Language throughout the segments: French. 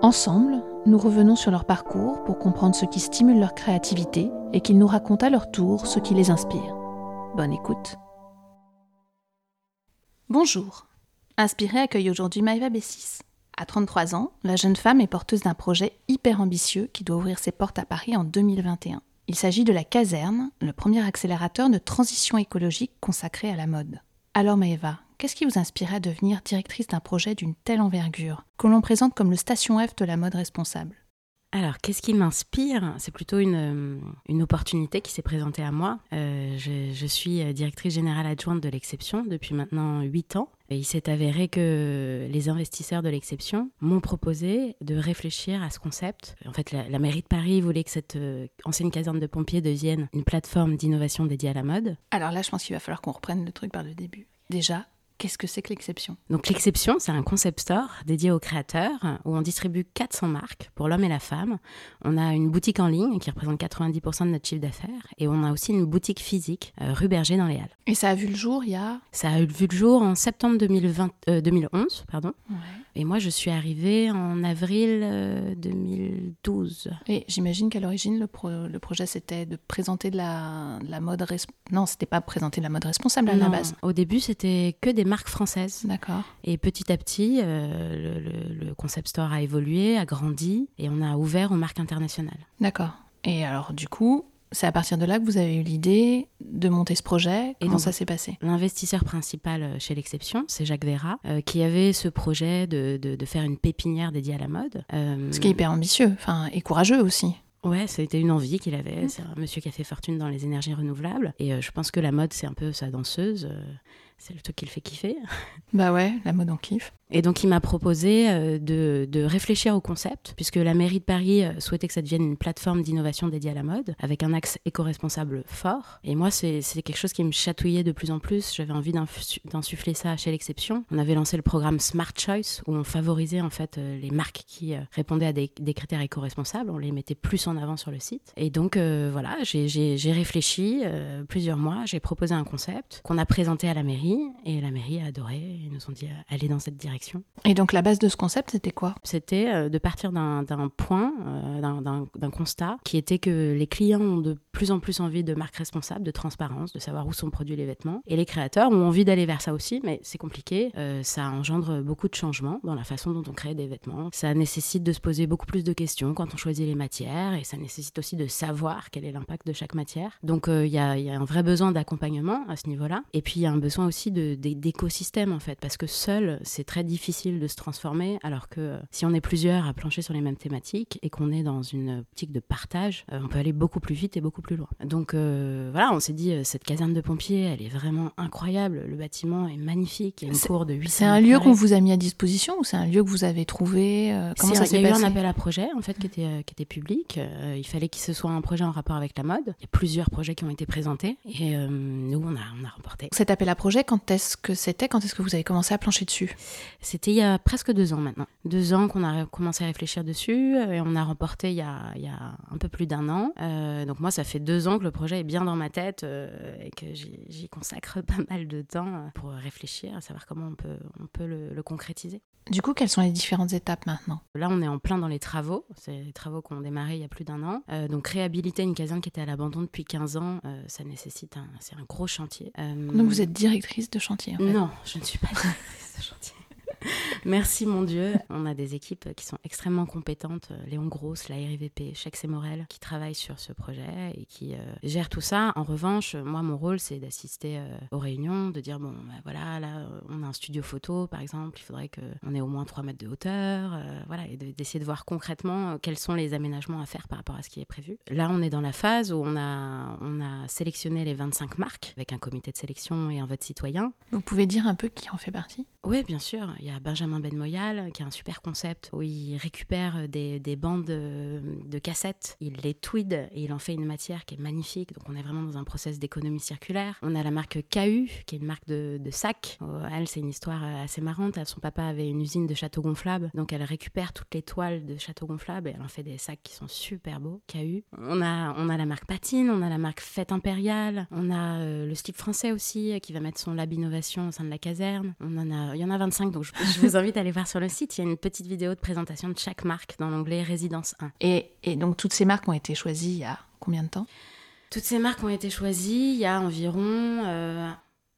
Ensemble, nous revenons sur leur parcours pour comprendre ce qui stimule leur créativité et qu'ils nous racontent à leur tour ce qui les inspire. Bonne écoute. Bonjour. Inspiré accueille aujourd'hui Maëva Bessis. À 33 ans, la jeune femme est porteuse d'un projet hyper ambitieux qui doit ouvrir ses portes à Paris en 2021. Il s'agit de la Caserne, le premier accélérateur de transition écologique consacré à la mode. Alors Maëva, qu'est-ce qui vous inspirait à devenir directrice d'un projet d'une telle envergure, que l'on présente comme le station F de la mode responsable? Alors, qu'est-ce qui m'inspire? C'est plutôt une, euh, une, opportunité qui s'est présentée à moi. Euh, je, je, suis euh, directrice générale adjointe de l'exception depuis maintenant 8 ans. Et il s'est avéré que les investisseurs de l'exception m'ont proposé de réfléchir à ce concept. En fait, la, la mairie de Paris voulait que cette ancienne caserne de pompiers devienne une plateforme d'innovation dédiée à la mode. Alors là, je pense qu'il va falloir qu'on reprenne le truc par le début. Déjà, Qu'est-ce que c'est que l'exception? Donc l'exception, c'est un concept store dédié aux créateurs où on distribue 400 marques pour l'homme et la femme. On a une boutique en ligne qui représente 90% de notre chiffre d'affaires et on a aussi une boutique physique euh, rue Berger dans les Halles. Et ça a vu le jour il y a Ça a vu le jour en septembre 2020, euh, 2011, pardon. Ouais. Et moi, je suis arrivée en avril euh, 2012. Et j'imagine qu'à l'origine, le, pro le, projet, c'était de présenter de la, de la mode... Non, c'était pas présenter de la mode responsable à non, la base. Au début, c'était que des marques françaises. D'accord. Et petit à petit, euh, le, le, le, concept store a évolué, a grandi, et on a ouvert aux marques internationales. D'accord. Et alors, du coup, c'est à partir de là que vous avez eu l'idée de monter ce projet. Comment donc, ça s'est passé? L'investisseur principal chez l'Exception, c'est Jacques Vera, euh, qui avait ce projet de, de, de, faire une pépinière dédiée à la mode. Euh... Ce qui est hyper ambitieux, enfin, et courageux aussi. Ouais, c'était une envie qu'il avait. Mmh. C'est un monsieur qui a fait fortune dans les énergies renouvelables. Et euh, je pense que la mode, c'est un peu sa danseuse. C'est le truc qui le fait kiffer. Bah ouais, la mode en kiffe. Et donc, il m'a proposé euh, de, de, réfléchir au concept, puisque la mairie de Paris euh, souhaitait que ça devienne une plateforme d'innovation dédiée à la mode, avec un axe éco-responsable fort. Et moi, c'est quelque chose qui me chatouillait de plus en plus. J'avais envie d'insuffler ça chez l'exception. On avait lancé le programme Smart Choice, où on favorisait en fait euh, les marques qui répondaient à des, des critères éco-responsables. On les mettait plus en avant sur le site. Et donc, euh, voilà, j'ai réfléchi euh, plusieurs mois. J'ai proposé un concept qu'on a présenté à la mairie, et la mairie a adoré. Ils nous ont dit allez dans cette direction. Et donc la base de ce concept, c'était quoi? C'était euh, de partir d'un point, euh, d'un constat, qui était que les clients ont de plus en plus envie de marques responsables, de transparence, de savoir où sont produits les vêtements. Et les créateurs ont envie d'aller vers ça aussi, mais c'est compliqué. Euh, ça engendre beaucoup de changements dans la façon dont on crée des vêtements. Ça nécessite de se poser beaucoup plus de questions quand on choisit les matières, et ça nécessite aussi de savoir quel est l'impact de chaque matière. Donc il y, y, a un vrai besoin d'accompagnement à ce niveau-là. Et puis il y a un besoin aussi d'écosystème, en fait, parce que seul, c'est très difficile de se transformer, alors que euh, si on est plusieurs à plancher sur les mêmes thématiques et qu'on est dans une optique de partage, euh, on peut aller beaucoup plus vite et beaucoup plus loin. Donc euh, voilà, on s'est dit, cette caserne de pompiers, elle est vraiment incroyable, le bâtiment est magnifique, il y a une cour de 800 C'est un lieu qu'on vous a mis à disposition ou c'est un lieu que vous avez trouvé Comment ça s'est passé Il y a eu un appel à projet, en fait, qui était, qui était public. il fallait que ce soit un projet en rapport avec la mode. Il y a plusieurs projets qui ont été présentés et nous, on a, on a remporté. Cet appel à projet, quand est-ce que c'était Quand est-ce que vous avez commencé à plancher dessus? C'était il y a presque deux ans maintenant. Deux ans qu'on a commencé à réfléchir dessus et on a remporté il y a, il y a un peu plus d'un an. Euh, donc moi, ça fait deux ans que le projet est bien dans ma tête euh, et que j'y consacre pas mal de temps pour réfléchir, à savoir comment on peut, on peut le, le concrétiser. Du coup, quelles sont les différentes étapes maintenant? Là, on est en plein dans les travaux. C'est des travaux qui ont démarré il y a plus d'un an. Euh, donc, réhabiliter une caserne qui était à l'abandon depuis 15 ans, euh, ça nécessite un, c'est un gros chantier. Euh... Donc, vous êtes directrice de chantier. Non, je ne suis pas de chantier. Merci mon Dieu. On a des équipes qui sont extrêmement compétentes. Léon Grosse, la RIVP, Chex et Morel, qui travaillent sur ce projet et qui euh, gèrent tout ça. En revanche, moi, mon rôle, c'est d'assister euh, aux réunions, de dire bon, ben voilà, là, on a un studio photo, par exemple, il faudrait qu'on ait au moins 3 mètres de hauteur, euh, voilà, et d'essayer de, de, voir concrètement quels sont les aménagements à faire par rapport à ce qui est prévu. Là, on est dans la phase où on a, on a sélectionné les 25 marques avec un comité de sélection et un vote citoyen. Vous pouvez dire un peu qui en fait partie? Oui, bien sûr. Il y a Benjamin Benjamin Benmoyal, qui a un super concept où il récupère des, des bandes de, de, cassettes, il les tweed et il en fait une matière qui est magnifique. Donc on est vraiment dans un process d'économie circulaire. On a la marque KU, qui est une marque de, de sacs. elle, c'est une histoire assez marrante. Son papa avait une usine de châteaux gonflables, donc elle récupère toutes les toiles de châteaux gonflables et elle en fait des sacs qui sont super beaux. KU. On a, on a la marque Patine, on a la marque Fête Impériale, on a euh, le slip français aussi qui va mettre son lab innovation au sein de la caserne. On en a, il y en a 25, donc je, vous invite à aller voir sur le site. Il y a une petite vidéo de présentation de chaque marque dans l'onglet Résidence 1. Et, et donc toutes ces marques ont été choisies il y a combien de temps? Toutes ces marques ont été choisies il y a environ, euh,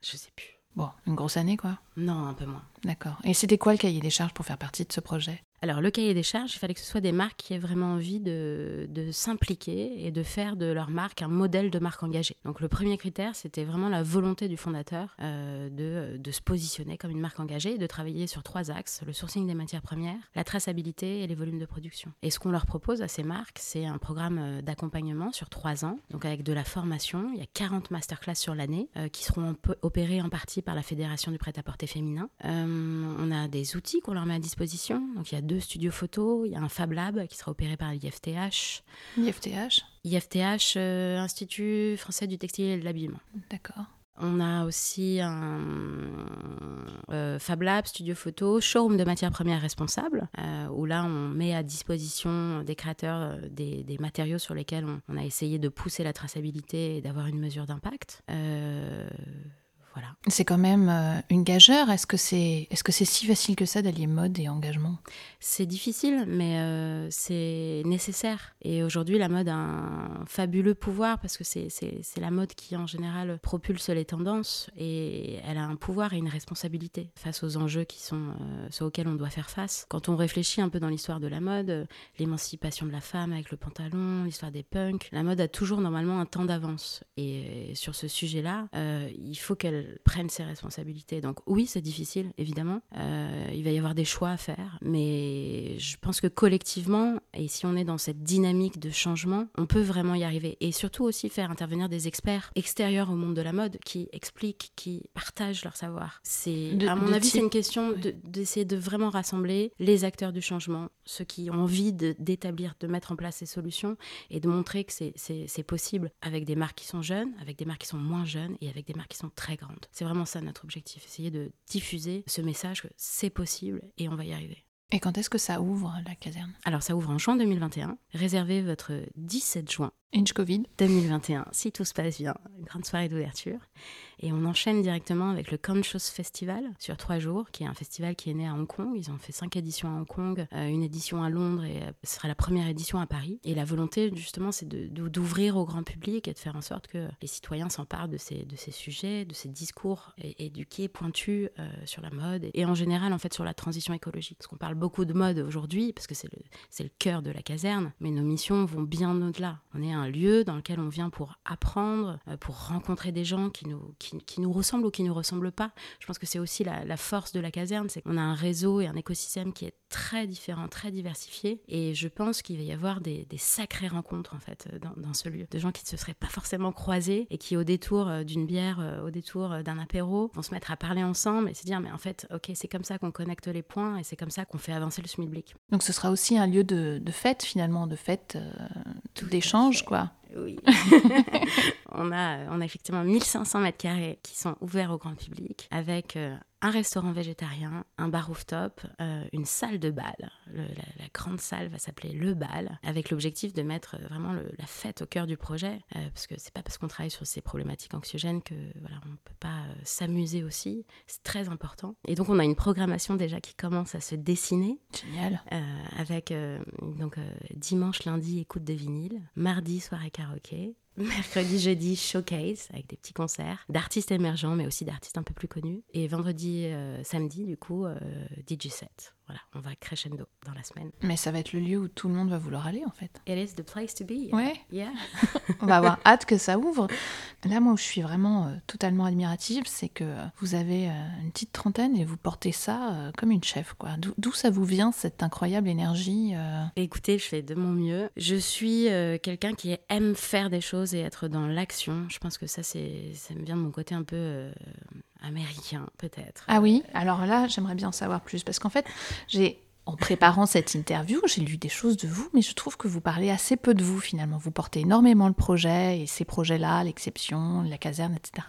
je sais plus. Bon, une grosse année quoi Non, un peu moins. D'accord. Et c'était quoi le cahier des charges pour faire partie de ce projet? Alors, le cahier des charges, il fallait que ce soit des marques qui aient vraiment envie de, s'impliquer et de faire de leur marque un modèle de marque engagée. Donc, le premier critère, c'était vraiment la volonté du fondateur euh, de, de, se positionner comme une marque engagée et de travailler sur trois axes le sourcing des matières premières, la traçabilité et les volumes de production. Et ce qu'on leur propose à ces marques, c'est un programme euh, d'accompagnement sur trois ans, donc avec de la formation. Il y a 40 masterclass sur l'année euh, qui seront opérés en partie par la Fédération du prêt-à-porter féminin. on a des outils qu'on leur met à disposition. Donc, il y a deux studios photo, il y a un Fab Lab qui sera opéré par l'IFTH. L'IFTH IFTH, euh, Institut français du textile et de l'habillement. D'accord. On a aussi un euh, Fab Lab, studio photo, showroom de matières premières responsables, euh, où là on met à disposition des créateurs des, matériaux sur lesquels on, on, a essayé de pousser la traçabilité et d'avoir une mesure d'impact. C'est quand même euh, une gageure. Est-ce que c'est est -ce c'est si facile que ça d'allier mode et engagement? C'est difficile, mais euh, c'est nécessaire. Et aujourd'hui, la mode a un fabuleux pouvoir parce que c'est la mode qui, en général, propulse les tendances et elle a un pouvoir et une responsabilité face aux enjeux qui sont, euh, auxquels on doit faire face. Quand on réfléchit un peu dans l'histoire de la mode, l'émancipation de la femme avec le pantalon, l'histoire des punks, la mode a toujours normalement un temps d'avance. Et sur ce sujet-là, il faut qu'elle prennent ses responsabilités. Donc oui, c'est difficile, évidemment. Euh, il va y avoir des choix à faire, mais je pense que collectivement, et si on est dans cette dynamique de changement, on peut vraiment y arriver. Et surtout aussi faire intervenir des experts extérieurs au monde de la mode qui expliquent, qui partagent leur savoir. C'est, à mon avis, c'est une question d'essayer de, vraiment rassembler les acteurs du changement, ceux qui ont envie d'établir, de, mettre en place ces solutions et de montrer que c'est possible avec des marques qui sont jeunes, avec des marques qui sont moins jeunes et avec des marques qui sont très grandes. C'est vraiment ça notre objectif, essayer de diffuser ce message que c'est possible et on va y arriver. Et quand est-ce que ça ouvre la caserne? Alors ça ouvre en juin 2021. Réservez votre 17 juin Inch Covid 2021, si tout se passe bien, une grande soirée d'ouverture. Et on enchaîne directement avec le Conscious Festival sur trois jours, qui est un festival qui est né à Hong Kong. Ils ont fait cinq éditions à Hong Kong, euh, une édition à Londres et euh, ce sera la première édition à Paris. Et la volonté, justement, c'est d'ouvrir au grand public et de faire en sorte que les citoyens s'emparent de ces, de ces sujets, de ces discours éduqués, pointus euh, sur la mode et, en général, en fait, sur la transition écologique. Parce qu'on parle beaucoup de mode aujourd'hui, parce que c'est le, le cœur de la caserne, mais nos missions vont bien au-delà. On est un lieu dans lequel on vient pour apprendre, euh, pour rencontrer des gens qui nous, qui, nous ressemblent ou qui ne nous ressemblent pas. Je pense que c'est aussi la, force de la caserne, c'est qu'on a un réseau et un écosystème qui est très différent, très diversifié. Et je pense qu'il va y avoir des, sacrées rencontres, en fait, dans, ce lieu. De gens qui ne se seraient pas forcément croisés et qui, au détour euh, d'une bière, euh, au détour d'un apéro, vont se mettre à parler ensemble et se dire, mais en fait, ok, c'est comme ça qu'on connecte les points et c'est comme ça qu'on fait avancer le schmilblick. Donc ce sera aussi un lieu de, fête, finalement, de fête, d'échange, quoi. Oui. on, a, on a effectivement 1500 mètres carrés qui sont ouverts au grand public avec euh, un restaurant végétarien, un bar rooftop, euh, une salle de bal. la, grande salle va s'appeler Le Bal, avec l'objectif de mettre euh, vraiment la fête au cœur du projet, parce que c'est pas parce qu'on travaille sur ces problématiques anxiogènes que voilà, on ne peut pas s'amuser aussi. C'est très important. Et donc on a une programmation déjà qui commence à se dessiner. Génial. avec donc dimanche, lundi, écoute de vinyle, mardi, soirée Mercredi, jeudi, showcase avec des petits concerts d'artistes émergents, mais aussi d'artistes un peu plus connus. Et vendredi, euh, samedi, du coup, euh, DJ set. Voilà, on va crescendo dans la semaine. Mais ça va être le lieu où tout le monde va vouloir aller en fait. It is the place to be. Ouais. Yeah. on va avoir hâte que ça ouvre. Là, moi, où je suis vraiment euh, totalement admirative, c'est que vous avez euh, une petite trentaine et vous portez ça euh, comme une chef. quoi. D'où ça vous vient cette incroyable énergie Écoutez, je fais de mon mieux. Je suis quelqu'un qui aime faire des choses et être dans l'action. Je pense que ça, c'est, ça me vient de mon côté un peu américain, peut-être. Ah oui, alors là, j'aimerais bien en savoir plus parce qu'en fait, j'ai en préparant cette interview, j'ai lu des choses de vous, mais je trouve que vous parlez assez peu de vous finalement. Vous portez énormément le projet et ces projets-là, l'exception, la caserne, etc.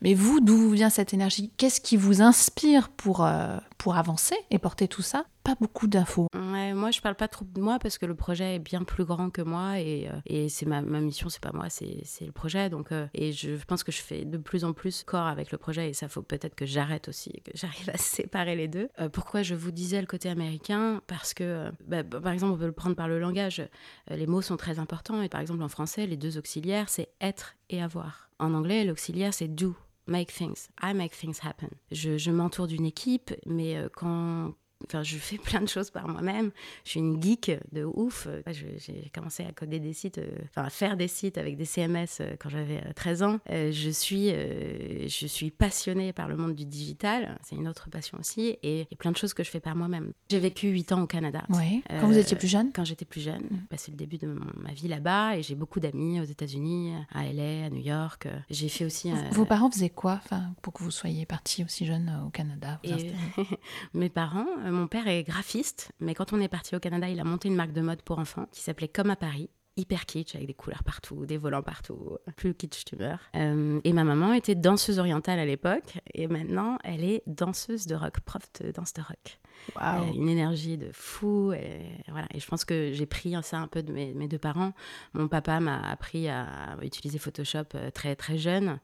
Mais vous, d'où vient cette énergie? Qu'est-ce qui vous inspire pour, euh, pour avancer et porter tout ça? Pas beaucoup d'infos. moi, je parle pas trop de moi parce que le projet est bien plus grand que moi et, euh, et c'est ma, mission, c'est pas moi, c'est le projet. Donc, euh, et je pense que je fais de plus en plus corps avec le projet et ça faut peut-être que j'arrête aussi, que j'arrive à séparer les deux. Euh, pourquoi je vous disais le côté américain? Parce que, bah, par exemple, on peut le prendre par le langage. les mots sont très importants et par exemple en français, les deux auxiliaires, c'est être et avoir. En anglais, l'auxiliaire, c'est do make things. I make things happen. Je, je m'entoure d'une équipe, mais quand, Enfin, je fais plein de choses par moi-même. Je suis une geek de ouf. J'ai commencé à coder des sites, euh, enfin à faire des sites avec des CMS euh, quand j'avais 13 euh, ans. Je suis, je suis passionnée par le monde du digital. C'est une autre passion aussi. Et il y a plein de choses que je fais par moi-même. J'ai vécu 8 ans au Canada. Oui. Quand vous étiez plus jeune? Quand j'étais plus jeune. J'ai mm. passé le début de ma vie là-bas et j'ai beaucoup d'amis aux États-Unis, à LA, à New York. J'ai fait aussi. Vos parents faisaient quoi enfin, pour que vous soyez parti aussi jeune au Canada Mes parents mon père est graphiste, mais quand on est parti au Canada, il a monté une marque de mode pour enfants qui s'appelait Comme à Paris hyper kitsch avec des couleurs partout, des volants partout, plus kitsch tu meurs. Euh, et ma maman était danseuse orientale à l'époque et maintenant elle est danseuse de rock, prof de danse de rock. Wow. une énergie de fou. Et, voilà. et je pense que j'ai pris ça un peu de mes, mes deux parents. Mon papa m'a appris à utiliser Photoshop euh, très très jeune.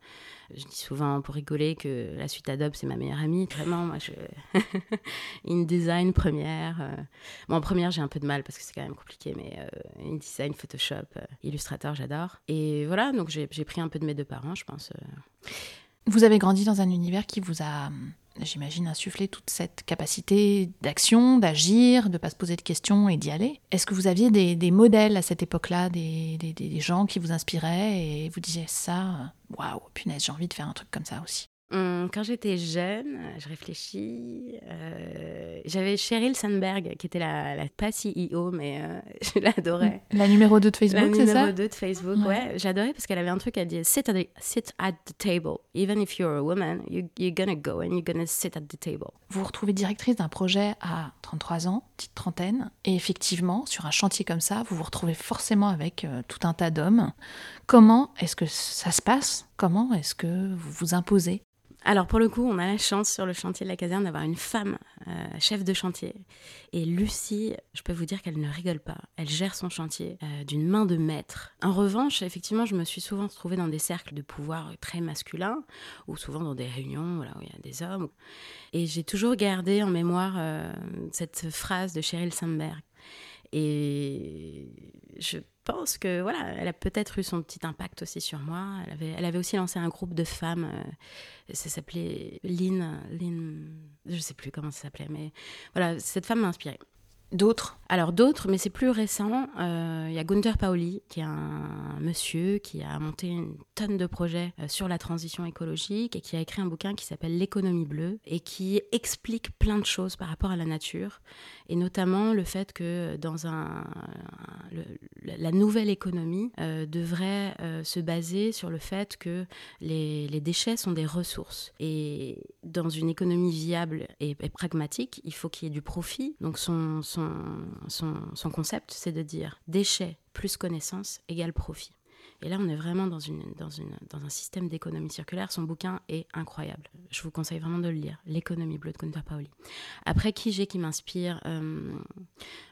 Je dis souvent pour rigoler que la suite Adobe, c'est ma meilleure amie. Vraiment, moi, je. InDesign première. Euh. Bon, en première, j'ai un peu de mal parce que c'est quand même compliqué, mais euh, InDesign, Photoshop, euh, Illustrator, j'adore. Et voilà, donc j'ai pris un peu de mes deux parents, je pense. Vous avez grandi dans un univers qui vous a j'imagine, insuffler toute cette capacité d'action, d'agir, de ne pas se poser de questions et d'y aller. Est-ce que vous aviez des, modèles à cette époque-là, des, gens qui vous inspiraient et vous disiez ça, waouh, punaise, j'ai envie de faire un truc comme ça aussi? Hum, quand j'étais jeune, je réfléchis. Euh, j'avais Sheryl Sandberg, qui était la, la pas CEO, mais euh, je l'adorais. La numéro 2 de Facebook, c'est ça La numéro 2 de Facebook, ouais. J'adorais parce qu'elle avait un truc à dire sit at, the, sit at the table. Even if you're a woman, you, you're gonna go and you're gonna sit at the table. Vous vous retrouvez directrice d'un projet à 33 ans, petite trentaine, et effectivement, sur un chantier comme ça, vous vous retrouvez forcément avec euh, tout un tas d'hommes. Comment est-ce que ça se passe? Comment est-ce que vous vous imposez? Alors pour le coup, on a la chance sur le chantier de la caserne d'avoir une femme euh, chef de chantier. Et Lucie, je peux vous dire qu'elle ne rigole pas. Elle gère son chantier euh, d'une main de maître. En revanche, effectivement, je me suis souvent retrouvée dans des cercles de pouvoir très masculins, ou souvent dans des réunions où il y a des hommes. Et j'ai toujours gardé en mémoire euh, cette phrase de Sheryl Sandberg. Et je pense que voilà, elle a peut-être eu son petit impact aussi sur moi. Elle avait, elle avait aussi lancé un groupe de femmes. Euh, ça s'appelait Lynn, Lynn, je sais plus comment ça s'appelait, mais voilà, cette femme m'a inspirée. D'autres? Alors d'autres, mais c'est plus récent. Euh, il y a Gunther Paoli, qui est un monsieur qui a monté une tonne de projets euh, sur la transition écologique et qui a écrit un bouquin qui s'appelle L'économie bleue et qui explique plein de choses par rapport à la nature et notamment le fait que dans un, la nouvelle économie euh, devrait se baser sur le fait que les, les, déchets sont des ressources et dans une économie viable et, et pragmatique, il faut qu'il y ait du profit. Donc son, son concept, c'est de dire déchets plus connaissance égale profit. Et là, on est vraiment dans, un système d'économie circulaire. Son bouquin est incroyable. Je vous conseille vraiment de le lire. L'économie bleue de Gunther Paoli. Après, qui j'ai qui m'inspire euh,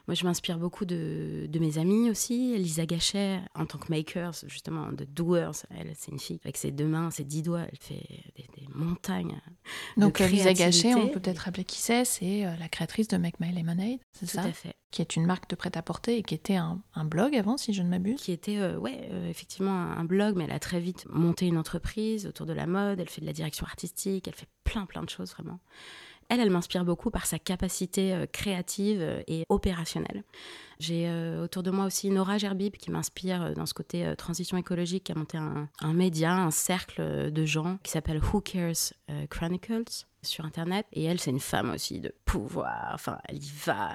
Moi, je m'inspire beaucoup de, mes amis aussi. Lisa Gachet, en tant que maker, justement, de doers. Elle, c'est une fille avec ses deux mains, ses dix doigts. Elle fait des, montagnes. Donc, Lisa Gachet, on peut peut-être rappeler qui c'est. C'est euh, la créatrice de Make My Lemonade, c'est ça Tout à fait qui est une marque de prêt-à-porter et qui était un, blog avant, si je ne m'abuse. Qui était, euh, ouais, euh, effectivement un blog, mais elle a très vite monté une entreprise autour de la mode. Elle fait de la direction artistique, elle fait plein, plein de choses vraiment. Elle, elle m'inspire beaucoup par sa capacité euh, créative et opérationnelle. J'ai autour de moi aussi Nora Gerbib qui m'inspire dans ce côté transition écologique, qui a monté un, un, média, un cercle de gens qui s'appelle Who Cares Chronicles sur Internet. Et elle, c'est une femme aussi de pouvoir. Enfin, elle y va.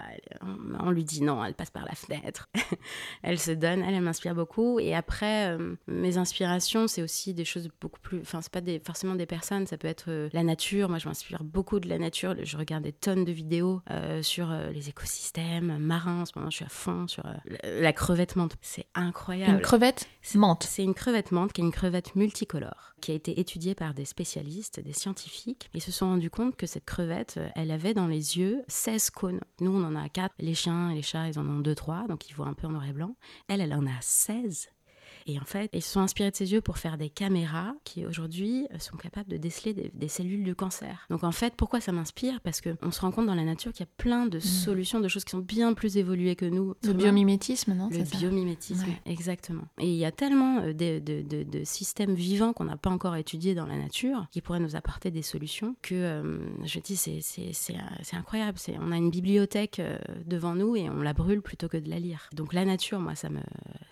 on lui dit non, elle passe par la fenêtre. elle se donne. Elle, elle m'inspire beaucoup. Et après, euh, mes inspirations, c'est aussi des choses beaucoup plus. Enfin, c'est pas des, forcément des personnes. Ça peut être euh, la nature. Moi, je m'inspire beaucoup de la nature. Je regarde des tonnes de vidéos euh, sur les écosystèmes marins. En ce moment, je suis à fond sur la crevette menthe. C'est incroyable. Une crevette menthe. C'est une crevette menthe qui est une crevette multicolore qui a été étudiée par des spécialistes, des scientifiques. Ils se sont rendus compte que cette crevette, elle avait dans les yeux 16 cônes. Nous, on en a 4. Les chiens et les chats, ils en ont 2-3, donc ils voient un peu en noir et blanc. Elle, elle en a 16. Et en fait, ils se sont inspirés de ses yeux pour faire des caméras qui aujourd'hui sont capables de déceler des, cellules du cancer. Donc en fait, pourquoi ça m'inspire? Parce qu'on se rend compte dans la nature qu'il y a plein de mm. solutions, de choses qui sont bien plus évoluées que nous. Le biomimétisme, non? Le biomimétisme, exactement. Et il y a tellement euh, de, de, de, systèmes vivants qu'on n'a pas encore étudiés dans la nature qui pourraient nous apporter des solutions que, euh, je dis, c'est incroyable. On a une bibliothèque euh, devant nous et on la brûle plutôt que de la lire. Donc la nature, moi, ça me,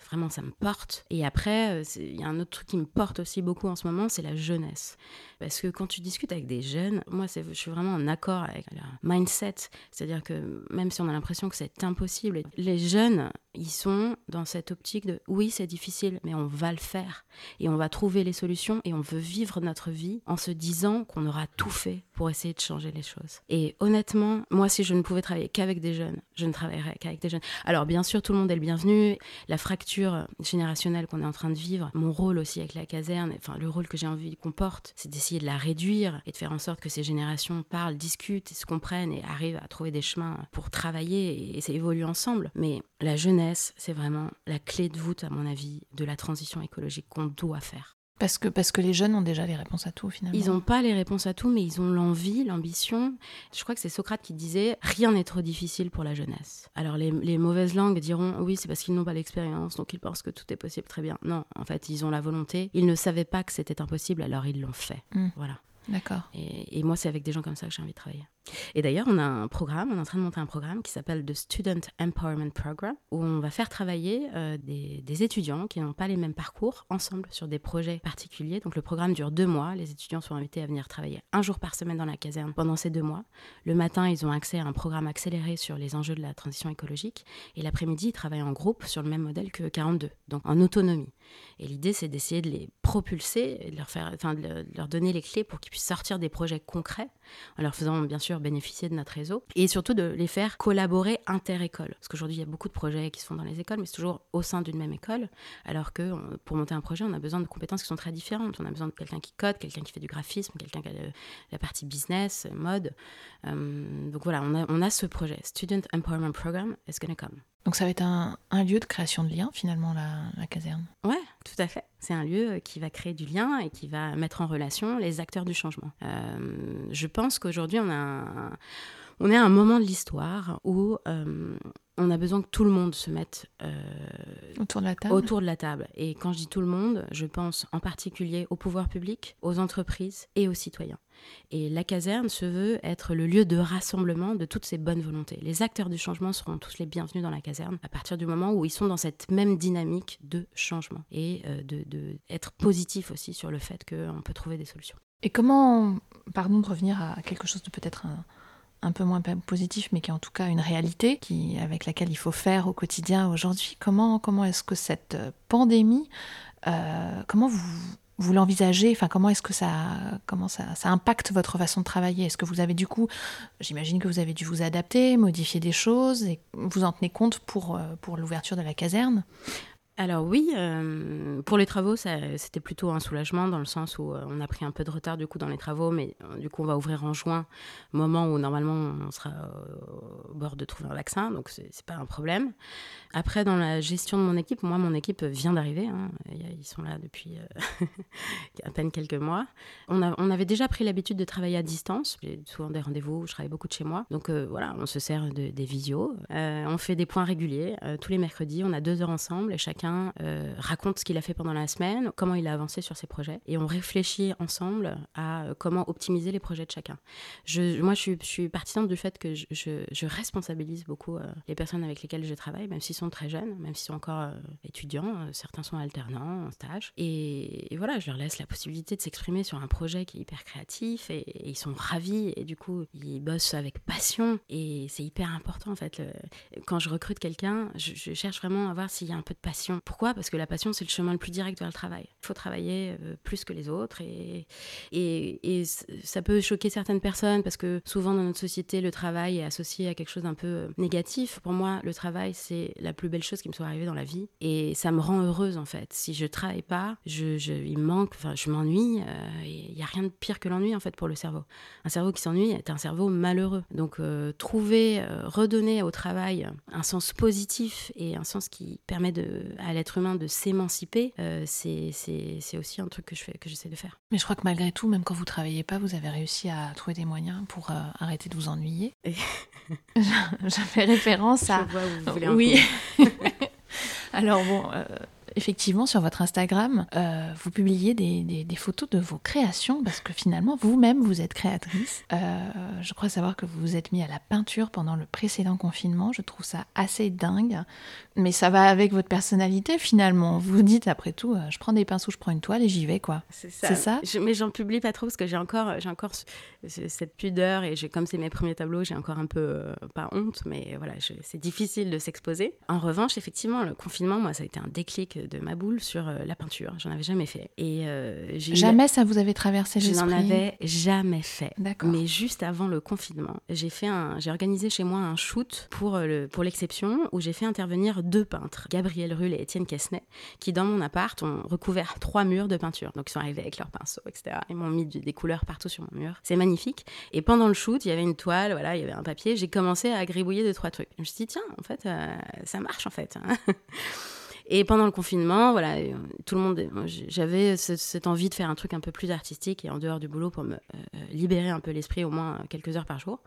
vraiment, ça me porte. Et après, euh, il y a un autre truc qui me porte aussi beaucoup en ce moment, c'est la jeunesse. Parce que quand tu discutes avec des jeunes, moi, je suis vraiment en accord avec leur mindset. C'est-à-dire que même si on a l'impression que c'est impossible, les jeunes, ils sont dans cette optique de oui, c'est difficile, mais on va le faire. Et on va trouver les solutions et on veut vivre notre vie en se disant qu'on aura tout fait pour essayer de changer les choses. Et honnêtement, moi, si je ne pouvais travailler qu'avec des jeunes, je ne travaillerais qu'avec des jeunes. Alors, bien sûr, tout le monde est le bienvenu. La fracture générationnelle qu'on est en train de vivre, mon rôle aussi avec la caserne, enfin, le rôle que j'ai envie qu'on porte, c'est d'essayer de la réduire et de faire en sorte que ces générations parlent, discutent, se comprennent et arrivent à trouver des chemins pour travailler et, ça évolue ensemble. Mais la jeunesse, c'est vraiment la clé de voûte, à mon avis, de la transition écologique qu'on doit faire. Parce que, parce que les jeunes ont déjà les réponses à tout, finalement. Ils n'ont pas les réponses à tout, mais ils ont l'envie, l'ambition. Je crois que c'est Socrate qui disait Rien n'est trop difficile pour la jeunesse. Alors, les, les mauvaises langues diront Oui, c'est parce qu'ils n'ont pas l'expérience, donc ils pensent que tout est possible très bien. Non, en fait, ils ont la volonté. Ils ne savaient pas que c'était impossible, alors ils l'ont fait. Hmm. Voilà. D'accord. Et, moi, c'est avec des gens comme ça que j'ai envie de travailler. Et d'ailleurs, on a un programme, on est en train de monter un programme qui s'appelle The Student Empowerment Program, où on va faire travailler euh, des, étudiants qui n'ont pas les mêmes parcours ensemble sur des projets particuliers. Donc le programme dure deux mois. Les étudiants sont invités à venir travailler un jour par semaine dans la caserne pendant ces deux mois. Le matin, ils ont accès à un programme accéléré sur les enjeux de la transition écologique. Et l'après-midi, ils travaillent en groupe sur le même modèle que 42, donc en autonomie. Et l'idée, c'est d'essayer de les propulser, et de leur, faire, enfin, leur donner les clés pour qu'ils puissent sortir des projets concrets, en leur faisant bien sûr bénéficier de notre réseau, et surtout de les faire collaborer inter-école. Parce qu'aujourd'hui, il y a beaucoup de projets qui se font dans les écoles, mais c'est toujours au sein d'une même école, alors que pour monter un projet, on a besoin de compétences qui sont très différentes. On a besoin de quelqu'un qui code, quelqu'un qui fait du graphisme, quelqu'un qui a la partie business, mode. Euh, donc voilà, on a, on a ce projet, Student Empowerment Program, is gonna come. Donc ça va être un, lieu de création de liens finalement, la, caserne. Ouais, tout à fait. C'est un lieu euh, qui va créer du lien et qui va mettre en relation les acteurs du changement. Euh, je pense qu'aujourd'hui, on, a on est à un moment de l'histoire où euh, on a besoin que tout le monde se mette autour, de la table. autour de la table. Et quand je dis tout le monde, je pense en particulier au pouvoir public, aux entreprises et aux citoyens. Et la caserne se veut être le lieu de rassemblement de toutes ces bonnes volontés. Les acteurs du changement seront tous les bienvenus dans la caserne à partir du moment où ils sont dans cette même dynamique de changement et euh, de, de être positif aussi sur le fait qu'on peut trouver des solutions. Et comment, pardon de revenir à quelque chose de peut-être un, peu moins positif, mais qui est en tout cas une réalité qui, avec laquelle il faut faire au quotidien aujourd'hui. Comment, comment est-ce que cette pandémie, euh, comment vous, vous l'envisagez Enfin, comment est-ce que ça, comment ça, ça impacte votre façon de travailler? Est-ce que vous avez du coup, j'imagine que vous avez dû vous adapter, modifier des choses, et vous en tenez compte pour, euh, pour l'ouverture de la caserne? Alors oui, euh, pour les travaux, c'était plutôt un soulagement dans le sens où euh, on a pris un peu de retard du coup dans les travaux, mais euh, du coup on va ouvrir en juin, moment où normalement on sera au bord de trouver un vaccin, donc c'est pas un problème. Après, dans la gestion de mon équipe, moi mon équipe vient d'arriver, hein, ils sont là depuis à peine quelques mois. On, avait déjà pris l'habitude de travailler à distance, j'ai souvent des rendez-vous, je travaille beaucoup de chez moi, donc voilà, on se sert de, des visios, on fait des points réguliers tous les mercredis, on a deux heures ensemble et chacun euh, raconte ce qu'il a fait pendant la semaine, comment il a avancé sur ses projets, et on réfléchit ensemble à euh, comment optimiser les projets de chacun. Moi, je suis, je partisane du fait que je, responsabilise beaucoup les personnes avec lesquelles je travaille, même s'ils sont très jeunes, même s'ils sont encore étudiants, certains sont alternants, en stage. Et, voilà, je leur laisse la possibilité de s'exprimer sur un projet qui est hyper créatif, et, ils sont ravis, et du coup, ils bossent avec passion, et c'est hyper important en fait. Quand je recrute quelqu'un, je, cherche vraiment à voir s'il y a un peu de passion. Pourquoi? Parce que la passion, c'est le chemin le plus direct vers le travail. Il faut travailler euh, plus que les autres et, et, et, ça peut choquer certaines personnes parce que souvent dans notre société, le travail est associé à quelque chose d'un peu euh, négatif. Pour moi, le travail, c'est la plus belle chose qui me soit arrivée dans la vie et ça me rend heureuse en fait. Si je travaille pas, je, je il me manque, je m'ennuie. Euh, il n'y a rien de pire que l'ennui en fait pour le cerveau. Un cerveau qui s'ennuie est un cerveau malheureux. Donc trouver, redonner au travail un sens positif et un sens qui permet de, à l'être humain de s'émanciper, euh, c'est aussi un truc que je fais, que j'essaie de faire. Mais je crois que malgré tout, même quand vous travaillez pas, vous avez réussi à trouver des moyens pour euh, arrêter de vous ennuyer. J'avais référence à. Je vois où vous voulez oui. Alors bon, euh, effectivement, sur votre Instagram, euh, vous publiez des, photos de vos créations parce que finalement, vous-même, vous êtes créatrice. Euh, je crois savoir que vous vous êtes mis à la peinture pendant le précédent confinement. Je trouve ça assez dingue. Mais ça va avec votre personnalité finalement. Vous dites après tout, euh, je prends des pinceaux, je prends une toile et j'y vais quoi. C'est ça. ça? Mais j'en publie pas trop parce que j'ai encore, j'ai encore cette pudeur et j'ai, comme c'est mes premiers tableaux, j'ai encore un peu, pas honte, mais voilà, c'est difficile de s'exposer. En revanche, effectivement, le confinement, moi, ça a été un déclic de ma boule sur euh, la peinture. J'en avais jamais fait. Et euh, jamais ça vous avait traversé l'esprit. Je n'en avais jamais fait. D'accord. Mais juste avant le confinement, j'ai fait un, j'ai organisé chez moi un shoot pour euh, le pour l'exception où j'ai fait intervenir deux peintres, Gabriel Rull et Étienne Quesnay, qui dans mon appart ont recouvert trois murs de peinture. Donc ils sont arrivés avec leurs pinceaux, etc. Ils m'ont mis des couleurs partout sur mon mur. C'est magnifique. Et pendant le shoot, il y avait une toile, voilà, il y avait un papier. J'ai commencé à gribouiller deux trois trucs. Je me suis dit tiens, en fait, ça marche en fait. Et pendant le confinement, voilà, euh, tout le monde, j'avais cette envie de faire un truc un peu plus artistique et en dehors du boulot pour me euh, libérer un peu l'esprit au moins quelques heures par jour.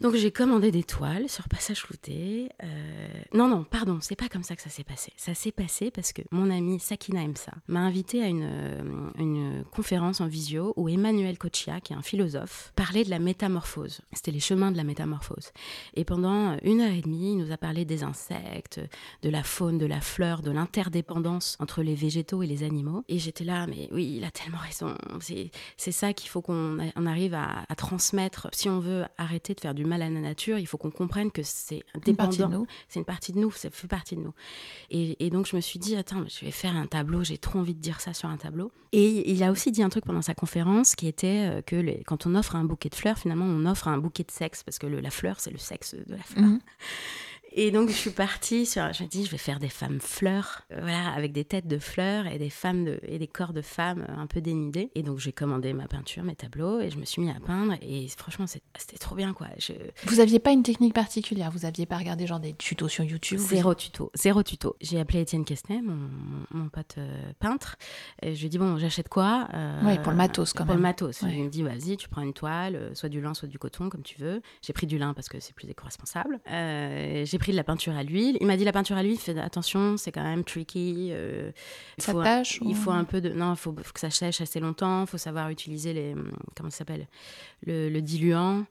Donc j'ai commandé des toiles sur Passage Flouté. Euh, non, non, pardon, c'est pas comme ça que ça s'est passé. Ça s'est passé parce que mon amie Sakina Emsa m'a invité à une, euh, une conférence en visio où Emmanuel Kochia, qui est un philosophe, parlait de la métamorphose. C'était les chemins de la métamorphose. Et pendant une heure et demie, il nous a parlé des insectes, de la faune, de la fleur, de l'interdépendance entre les végétaux et les animaux. Et j'étais là, mais oui, il a tellement raison. C'est ça qu'il faut qu'on arrive à transmettre si on veut arrêter de faire du mal à la nature, il faut qu'on comprenne que c'est dépendant. C'est une partie de nous, ça fait partie de nous. Et, donc je me suis dit, attends, je vais faire un tableau, j'ai trop envie de dire ça sur un tableau. Et il a aussi dit un truc pendant sa conférence qui était euh, que les, quand on offre un bouquet de fleurs, finalement on offre un bouquet de sexe, parce que la fleur, c'est le sexe de la fleur. Mhm. Et donc, je suis partie sur. Je me dis, je vais faire des femmes fleurs, euh, voilà, avec des têtes de fleurs et des femmes de, et des corps de femmes euh, un peu dénudés. Et donc, j'ai commandé ma peinture, mes tableaux, et je me suis mis à peindre. Et franchement, c'était trop bien, quoi. Je... Vous aviez pas une technique particulière? Vous aviez pas regardé genre des tutos sur YouTube? Zéro tuto, zéro tuto. J'ai appelé Étienne Quesnay, mon, mon, pote euh, peintre. Et je lui ai dit, bon, j'achète quoi Oui, pour le matos, quand même. Pour le matos. Il me dit, vas-y, tu prends une toile, soit du lin, soit du coton, comme tu veux. J'ai pris du lin parce que c'est plus éco-responsable. j'ai pris de la peinture à l'huile. Il m'a dit la peinture à l'huile, fait attention, c'est quand même tricky. Euh, ça faut, tâche Il faut un peu de. Non, il faut, que ça sèche assez longtemps. Il faut savoir utiliser les. Comment ça s'appelle le, le diluant.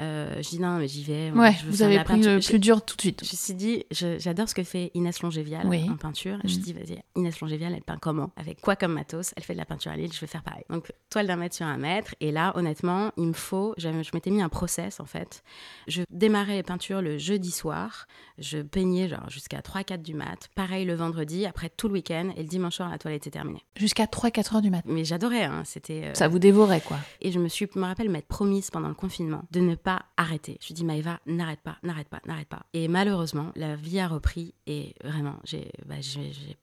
Euh, je dis non, mais j'y vais. Ouais, vous avez pris le plus dur tout de suite. Je me suis dit, j'adore ce que fait Inès Longévial en peinture. Je me suis mm. dit, vas-y, Inès Longévial, elle peint comment? Avec quoi comme matos? Elle fait de la peinture à l'huile, je vais faire pareil. Donc, toile d'un mètre sur un mètre. Et là, honnêtement, il me faut. Je, m'étais mis un process, en fait. Je démarrais les peintures le jeudi soir. Je peignais genre jusqu'à 3-4 du mat. Pareil le vendredi, après tout le week-end. Et le dimanche soir, la toile était terminée. Jusqu'à 3-4 heures du mat. Mais j'adorais, hein, c'était. Euh, Ça vous dévorait, quoi. Et je me suis, me rappelle m'être promise pendant le confinement de ne pas arrêter. Je dis Maëva, n'arrête pas, n'arrête pas, n'arrête pas. Et malheureusement, la vie a repris et vraiment, j'ai bah,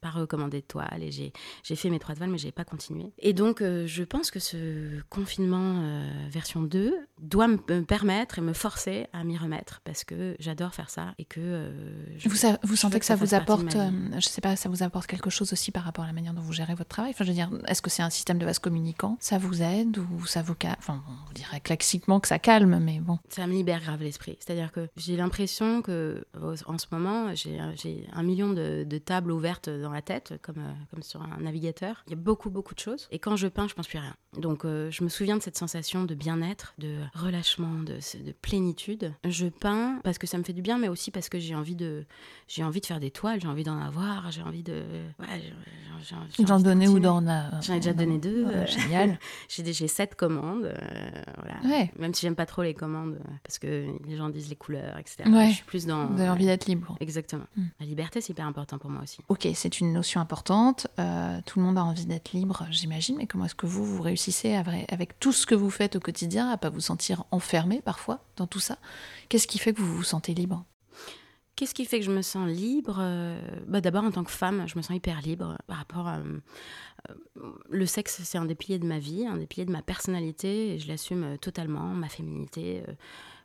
pas recommandé de toile et j'ai fait mes trois toiles, mais j'ai pas continué. Et donc, euh, je pense que ce confinement euh, version 2 doit me permettre et me forcer à m'y remettre parce que j'adore faire ça et que. Euh, je, vous, vous sentez que ça, vous apporte, je sais pas, ça vous apporte quelque chose aussi par rapport à la manière dont vous gérez votre travail? Enfin, je veux dire, est-ce que c'est un système de vase communicant? Ça vous aide ou ça vous. Enfin, on dirait classiquement que ça calme, mais bon. Ça me libère grave l'esprit. C'est-à-dire que j'ai l'impression que en ce moment, j'ai un million de, tables ouvertes dans la tête, comme, euh, comme sur un navigateur. Il y a beaucoup, beaucoup de choses. Et quand je peins, je pense plus à rien. Donc euh, je me souviens de cette sensation de bien-être, de relâchement, de, de, plénitude. Je peins parce que ça me fait du bien, mais aussi parce que j'ai envie de, j'ai envie de faire des toiles, j'ai envie d'en avoir, j'ai envie de... Ouais, J'en donnais ou d'en a... J'en ai déjà donné deux. génial. j'ai sept commandes. voilà. Même si j'aime pas trop les commandes, parce que les gens disent les couleurs, etc. Je suis plus dans... Vous avez envie d'être libre. Exactement. Hmm. La liberté, c'est hyper important pour moi aussi. Ok, c'est une notion importante. Euh, tout le monde a envie d'être libre, j'imagine. Mais comment est-ce que vous, vous réussissez avec tout ce que vous faites au quotidien à pas vous sentir enfermé parfois dans tout ça? Qu'est-ce qui fait que vous vous sentez libre? Qu'est-ce qui fait que je me sens libre euh, bah D'abord, en tant que femme, je me sens hyper libre par rapport à... Euh, le sexe, c'est un des piliers de ma vie, un des piliers de ma personnalité, et je l'assume totalement, ma féminité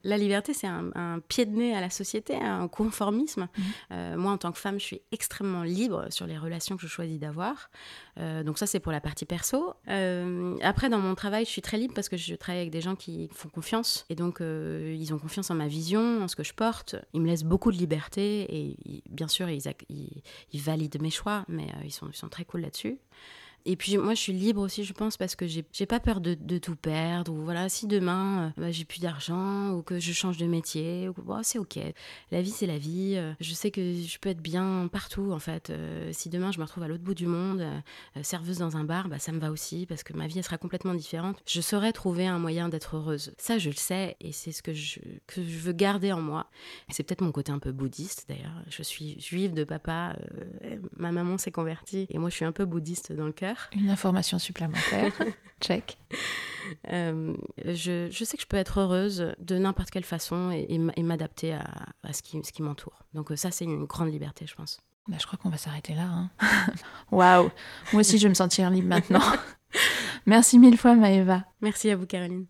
la liberté, c'est un, pied de nez à la société, un conformisme. Mhm. Euh, moi, en tant que femme, je suis extrêmement libre sur les relations que je choisis d'avoir. Euh, donc ça, c'est pour la partie perso. Euh, après, dans mon travail, je suis très libre parce que je travaille avec des gens qui font confiance. Et donc, ils ont confiance en ma vision, en ce que je porte. Ils me laissent beaucoup de liberté. Et bien sûr, ils, valident mes choix, mais ils sont très cool là-dessus. Et puis moi, je suis libre aussi, je pense, parce que j'ai pas peur de, tout perdre. Ou voilà, si demain, euh, bah, j'ai plus d'argent ou que je change de métier, c'est ok. La vie, c'est la vie. Euh, je sais que je peux être bien partout, en fait. Euh, si demain, je me retrouve à l'autre bout du monde, serveuse dans un bar, bah, ça me va aussi, parce que ma vie, elle sera complètement différente. Je saurais trouver un moyen d'être heureuse. Ça, je le sais, et c'est ce que je, que je veux garder en moi. C'est peut-être mon côté un peu bouddhiste, d'ailleurs. Je suis juive de papa. ma maman s'est convertie, et moi, je suis un peu bouddhiste dans le cœur. Une information supplémentaire. Check. Euh, je, je, sais que je peux être heureuse de n'importe quelle façon et, m'adapter à, à, ce qui, ce qui m'entoure. Donc euh, ça, c'est une grande liberté, je pense. Bah, je crois qu'on va s'arrêter là. Hein. Waouh Moi aussi, je vais me sentir libre maintenant. Merci mille fois, Maëva. Merci à vous, Caroline.